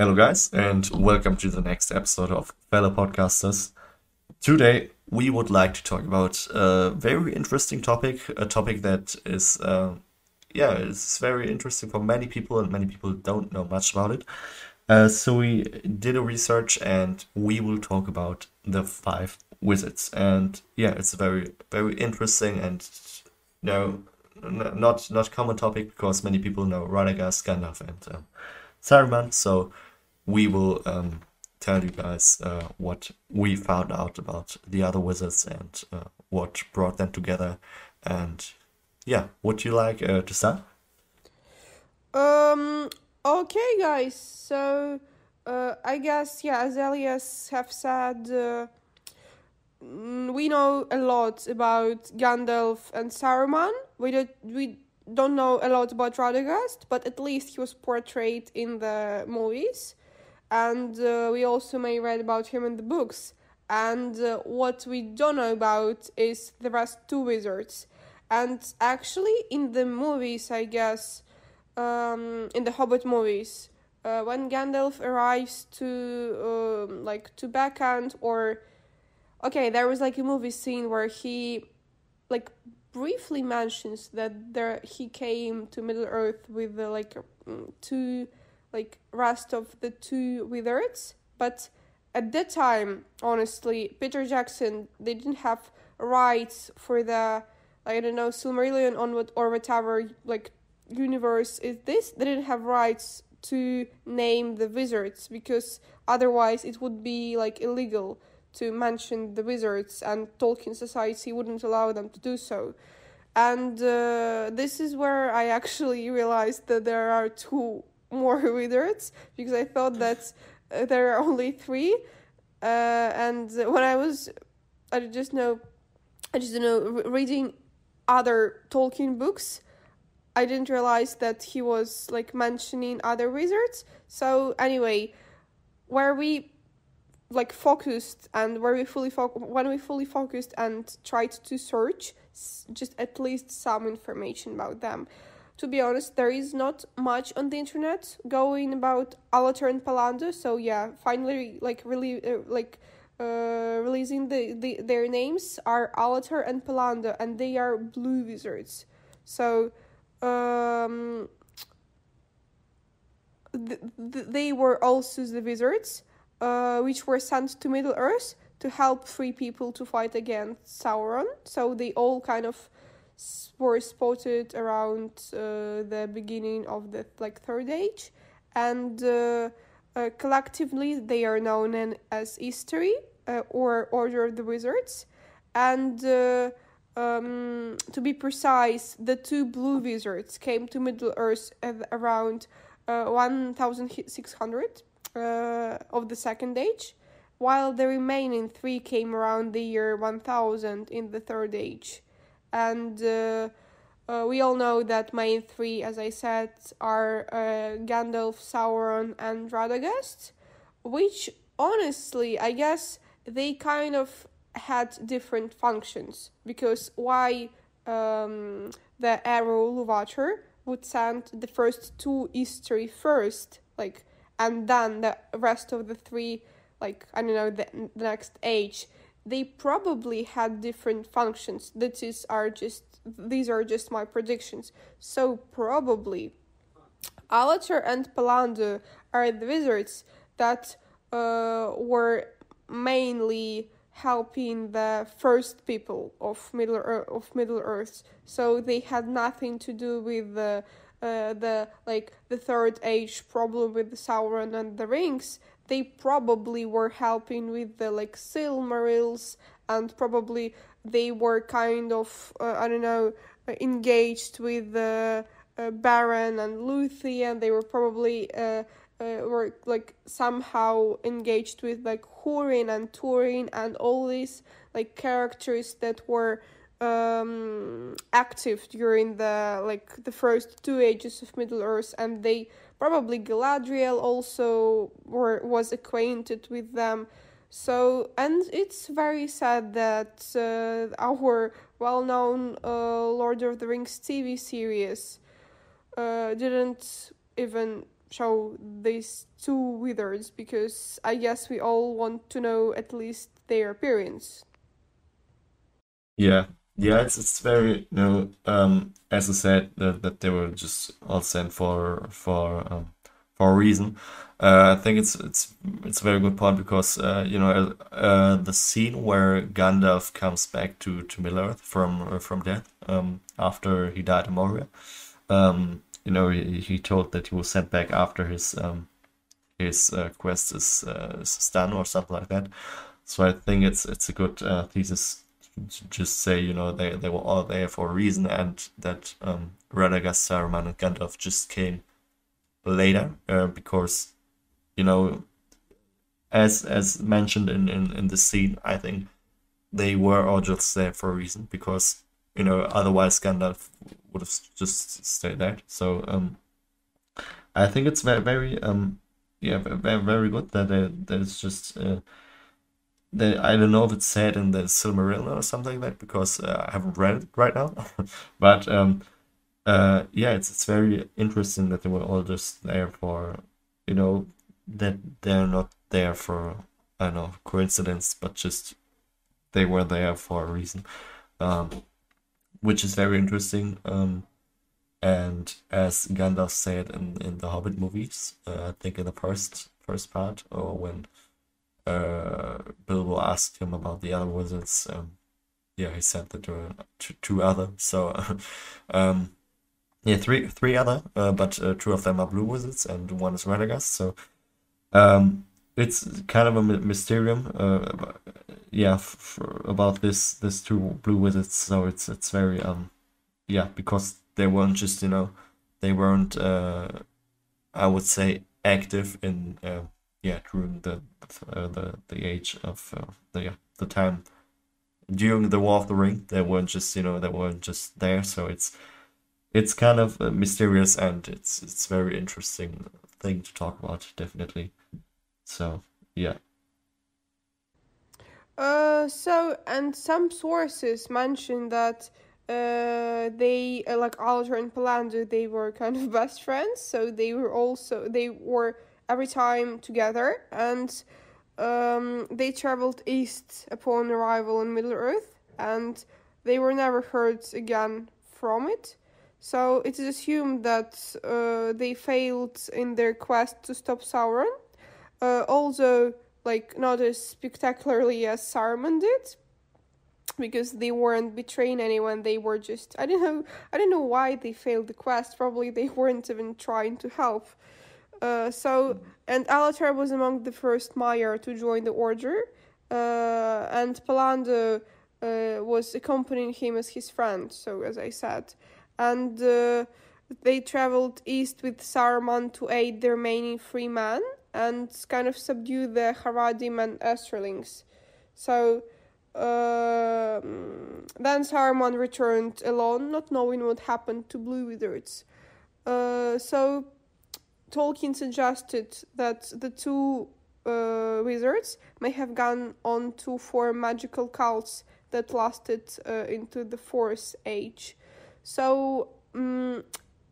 Hello, guys, and welcome to the next episode of Fellow Podcasters. Today, we would like to talk about a very interesting topic, a topic that is, uh, yeah, it's very interesting for many people, and many people don't know much about it. Uh, so we did a research, and we will talk about the five wizards. And yeah, it's a very, very interesting, and no, not not common topic because many people know Radagast, Gandalf, and uh, Saruman. So we will um, tell you guys uh, what we found out about the other wizards and uh, what brought them together. And yeah, would you like uh, to start? Um. Okay, guys. So, uh, I guess yeah, as Elias have said, uh, mm, we know a lot about Gandalf and Saruman. We don't we don't know a lot about Radagast, but at least he was portrayed in the movies and uh, we also may read about him in the books. And uh, what we don't know about is the rest two wizards. And actually, in the movies, I guess, um, in the Hobbit movies, uh, when Gandalf arrives to um, like to Bag End or okay, there was like a movie scene where he like briefly mentions that there he came to Middle Earth with uh, like two like rest of the two wizards but at that time honestly peter jackson they didn't have rights for the i don't know silmarillion on what or whatever like universe is this. They didn't have rights to name the wizards because otherwise it would be like illegal to mention the wizards and tolkien society wouldn't allow them to do so. And uh, this is where i actually realized that there are two more wizards because I thought that uh, there are only three. Uh, and when I was, I just know, I just know reading other Tolkien books, I didn't realize that he was like mentioning other wizards. So anyway, where we like focused and where we fully fo- when we fully focused and tried to search just at least some information about them to be honest, there is not much on the internet going about Alatar and Palander. So yeah, finally, like really, uh, like uh, releasing the, the their names are Alatar and Palander, and they are blue wizards. So um, th- th- they were also the wizards, uh, which were sent to Middle Earth to help free people to fight against Sauron. So they all kind of were spotted around uh, the beginning of the like third age and uh, uh, collectively they are known as Istari uh, or Order of the Wizards and uh, um, to be precise the two blue wizards came to Middle Earth around uh, 1600 of the second age while the remaining three came around the year 1000 in the third age and uh, uh, we all know that main three, as I said, are uh, Gandalf, Sauron, and Radagast, which honestly, I guess they kind of had different functions. Because why um, the Eru Ilúvatar would send the first two Istari first, like, and then the rest of the three, like I don't know, the, the next age they probably had different functions. That is are just these are just my predictions. So probably Alatar and Palander are the wizards that uh, were mainly helping the first people of Middle Earth, of Middle Earth. So they had nothing to do with the uh, the like the third age problem with the Sauron and the rings they probably were helping with the like Silmarils and probably they were kind of uh, I don't know engaged with the uh, Beren and Luthien. They were probably uh, uh, were like somehow engaged with like Hurin and Turin and all these like characters that were um active during the like the first two ages of Middle Earth and they probably Galadriel also were was acquainted with them. So and it's very sad that uh, our well-known uh, Lord of the Rings TV series uh, didn't even show these two wizards because I guess we all want to know at least their appearance. Yeah, yeah, it's it's very you know um as I said that, that they were just all sent for for um for a reason. Uh, I think it's it's it's a very good point because uh, you know uh, the scene where Gandalf comes back to to Middle Earth from uh, from death um after he died in Moria. Um, you know he, he told that he was sent back after his um his uh, quest is, uh, is done or something like that. So I think it's it's a good uh, thesis just say you know they they were all there for a reason and that um, Radagast, Saruman, and Gandalf just came later uh, because you know as as mentioned in, in in the scene I think they were all just there for a reason because you know otherwise Gandalf would have just stayed there. So um, I think it's very very um yeah very very good that there, there's just uh, I don't know if it's said in the Silmarillion or something like that because uh, I haven't read it right now, but um uh yeah it's it's very interesting that they were all just there for you know that they're not there for I don't know coincidence but just they were there for a reason. Um, which is very interesting. Um, and as Gandalf said in, in the Hobbit movies, uh, I think in the first first part, or when uh, Bilbo asked him about the other wizards, um, yeah, he said that there were two, other. So, um, yeah, three three other, uh, but uh, two of them are blue wizards, and one is Radagast. So, um, it's kind of a mysterium, uh, yeah, f- about this this two blue wizards. So it's it's very um, yeah, because they weren't just you know, they weren't uh, I would say active in uh, yeah during the uh, the the age of uh, the the time during the War of the Ring. They weren't just you know they weren't just there. So it's it's kind of uh, mysterious and it's it's very interesting thing to talk about definitely. So yeah. Uh, so and some sources mention that uh, they uh, like Alatar and Palander they were kind of best friends. So they were also they were every time together and um, they traveled east upon arrival in Middle Earth and they were never heard again from it. So it is assumed that uh, they failed in their quest to stop Sauron uh, although like not as spectacularly as Saruman did, because they weren't betraying anyone. They were just I don't know I don't know why they failed the quest. Probably they weren't even trying to help. Uh, so and Alatar was among the first Maiar to join the order, uh, and Palander uh, was accompanying him as his friend. So as I said, and uh, they traveled east with Saruman to aid the remaining three men and kind of subdue the Haradim and Easterlings. So uh, then Saruman returned alone, not knowing what happened to Blue Wizards. Uh, so Tolkien suggested that the two uh, wizards may have gone on to form magical cults that lasted uh, into the Fourth Age. So, um,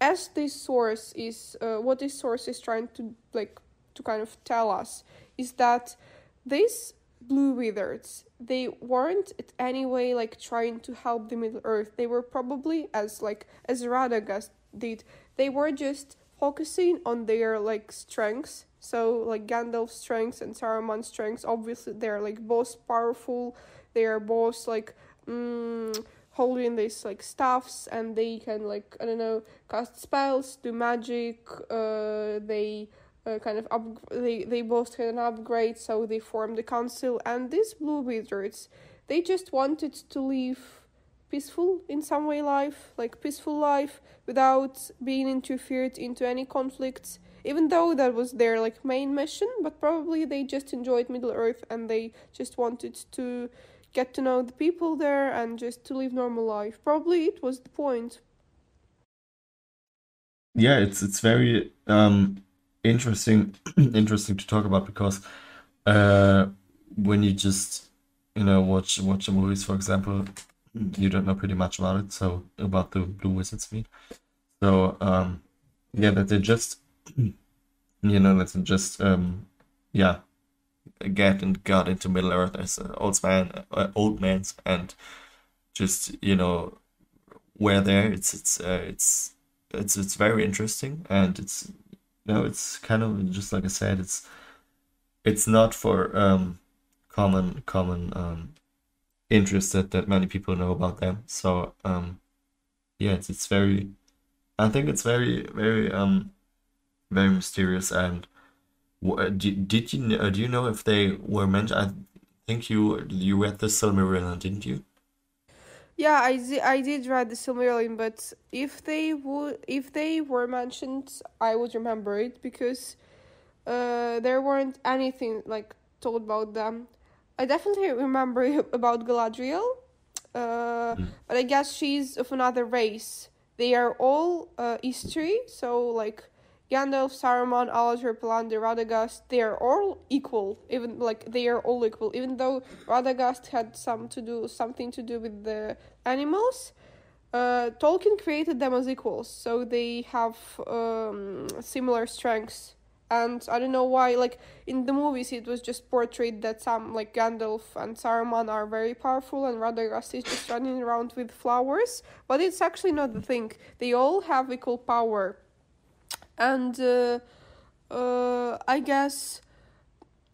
as this source is, uh, what this source is trying to like to kind of tell us is that these blue wizards they weren't in any way like trying to help the middle earth they were probably as like as radagast did they were just focusing on their like strengths. So like gandalf's strengths and saruman's strengths obviously they're like both powerful. They are both like mm, holding these like staffs and they can like i don't know cast spells do magic uh they uh, kind of up they they both had an upgrade so they formed the council and these blue wizards they just wanted to live peaceful in some way life like peaceful life without being interfered into any conflicts even though that was their like main mission but probably they just enjoyed middle earth and they just wanted to get to know the people there and just to live normal life. Probably it was the point. Yeah it's it's very um interesting interesting to talk about because uh, when you just you know watch watch the movies for example you don't know pretty much about it so about the blue wizards mean so um yeah that they just you know, let's just um, yeah, get and got into Middle Earth as an old man, uh, old man's, and just you know, where there. It's it's uh, it's it's it's very interesting, and it's you know, it's kind of just like I said, it's it's not for um common common um interest that, many people know about them. So um yeah, it's it's very I think it's very very um very mysterious and did, did you uh, do you know if they were mentioned? I think you you read the Silmarillion, didn't you? Yeah, I, did. I did read the Silmarillion, but if they would if they were mentioned, I would remember it because uh, there weren't anything like told about them. I definitely remember about Galadriel, uh, mm. but I guess she's of another race. They are all uh, Istari, so like Gandalf, Saruman, Aladrin, Palantir, Radagast, they are all equal. Even like they are all equal. Even though Radagast had some to do something to do with the animals, uh, Tolkien created them as equals, so they have um, similar strengths. And I don't know why, like in the movies, it was just portrayed that some like Gandalf and Saruman are very powerful, and Radagast is just running around with flowers. But it's actually not the thing. They all have equal power and uh, uh, I guess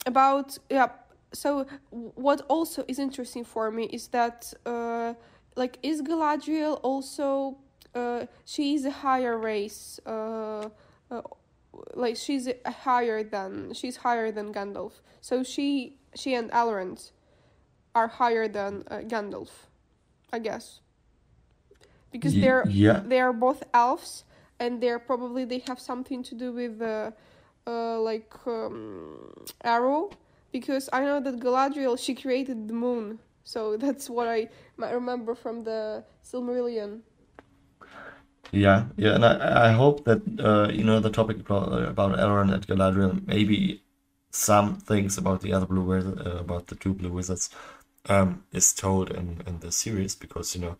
about yeah. So what also is interesting for me is that uh, like is Galadriel also uh, she is a higher race uh, uh like she's higher than she's higher than Gandalf. So she she and Elrond are higher than uh, Gandalf, I guess. Because they're yeah. they are both elves and they're probably they have something to do with the uh, like um, Eru because I know that Galadriel she created the moon, so that's what I remember from the Silmarillion. Yeah, yeah, and I, I hope that uh, you know the topic about, about Elrond and Galadriel, maybe some things about the other blue wizards, uh, about the two blue wizards, um, is told in in the series because you know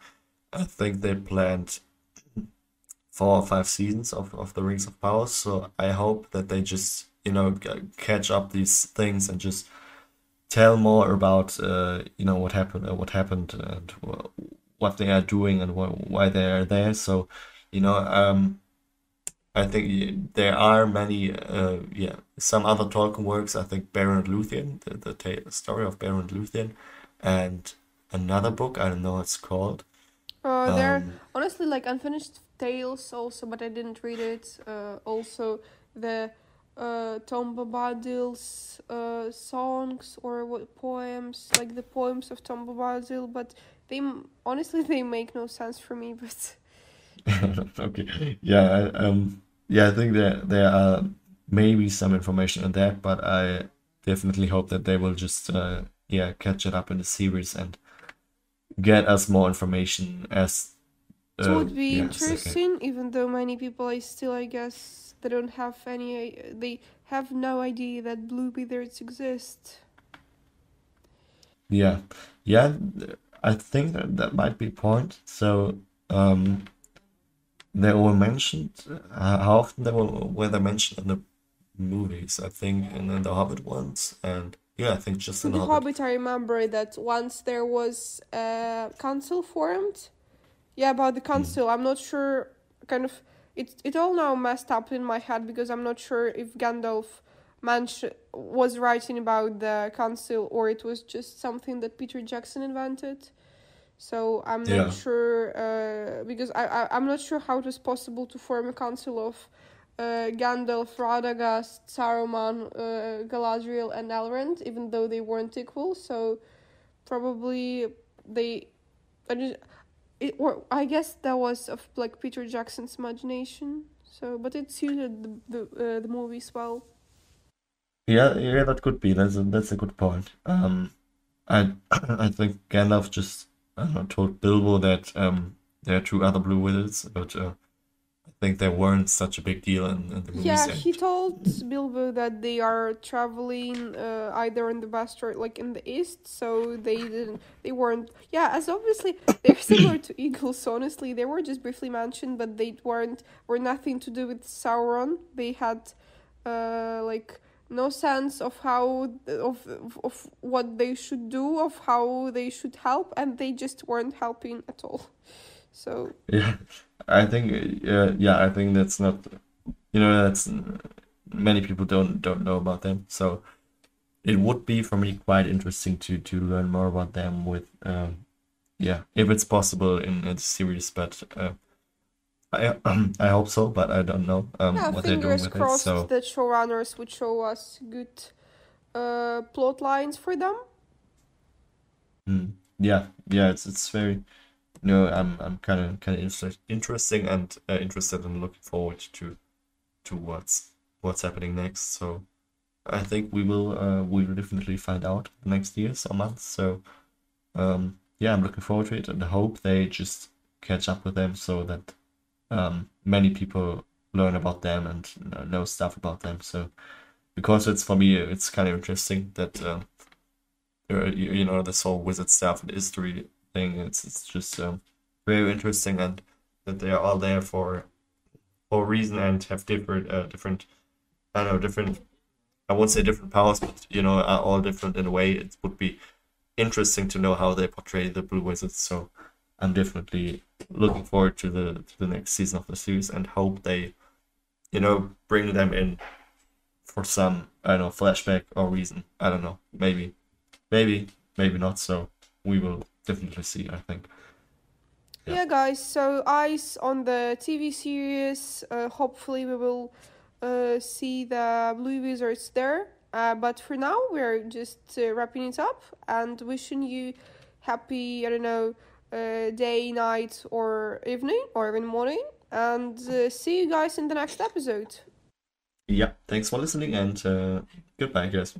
I think they planned four or five seasons of, of the Rings of Power. So I hope that they just you know catch up these things and just tell more about uh, you know what happened uh, what happened and what they are doing and wh- why they are there. So you know um, I think there are many uh, yeah some other Tolkien works. I think Beren Luthien, the, the ta- story of Beren Luthien, and another book I don't know what it's called. Uh, they're um, honestly like unfinished tales also, but I didn't read it. Uh, also the uh, Tom Bombadil's uh, songs or what poems, like the poems of Tom Bombadil, but they honestly they make no sense for me. But okay, yeah, um, yeah, I think there there are maybe some information on that, but I definitely hope that they will just uh, yeah catch it up in the series and get us more information as it uh, would be interesting even though many people i still i guess they don't have any they have no idea that blue wizards exist yeah. Yeah i think that, that might be a point. So um they were mentioned uh, how often they were were they mentioned in the movies i think in, the hobbit ones and yeah, I think just in the Hobbit. Hobbit. I remember that once there was a council formed. Yeah, about the hmm. council. Mm. I'm not sure. Kind of, it it all now messed up in my head because I'm not sure if Gandalf Manch was writing about the council or it was just something that Peter Jackson invented. So I'm not sure uh, because I, I I'm not sure how it was possible to form a council of uh, Gandalf, Radagast, Saruman, uh, Galadriel, and Elrond, even though they weren't equal. So probably they, I just, it, or I guess that was of like Peter Jackson's imagination. So, but it suited the the, uh, the movies well. Yeah, yeah, that could be. That's a, that's a good point. Um, I I think Gandalf just I told Bilbo that um there are two other blue wizards, but uh, think they weren't such a big deal in, in the movies. Yeah, he told Bilbo that they are traveling uh, either in the west or like in the east, so they didn't. They weren't. Yeah, as obviously they're similar to eagles. Honestly, they were just briefly mentioned, but they weren't. Were nothing to do with Sauron. They had uh, like no sense of how of of what they should do, of how they should help, and they just weren't helping at all. So Yeah, I think uh, yeah, I think that's not you know that's many people don't don't know about them. So it would be for me quite interesting to to learn more about them with um yeah, if it's possible in a series, but uh, I um, I hope so, but I don't know um yeah, what they're doing with it. crossed So that showrunners would show us good uh plot lines for them. mm, yeah, yeah, it's it's very you know I'm I'm kind of kind of interesting and uh, interested and looking forward to to what's what's happening next. So I think we will uh we will definitely find out next years or months. So um yeah, I'm looking forward to it and I hope they just catch up with them so that um many people learn about them and know stuff about them. So because it's for me it's kind of interesting that uh, you, you know this whole wizard stuff and history thing. It's it's just um, very interesting and that they are all there for for a reason and have different uh, different I don't know different I won't say different powers, but you know are all different in a way. It would be interesting to know how they portray the Blue Wizards. So I'm definitely looking forward to the to the next season of the series and hope they you know bring them in for some I don't know flashback or reason. I don't know. Maybe maybe maybe not. So we will definitely see. I think. Yeah. Yeah, guys. So eyes on the TV series. Uh, hopefully, we will uh, see the Blue Wizards there. Uh, but for now, we're just uh, wrapping it up and wishing you happy. I don't know, uh, day, night, or evening, or even morning. And uh, see you guys in the next episode. Yeah. Thanks for listening and uh, goodbye, guys.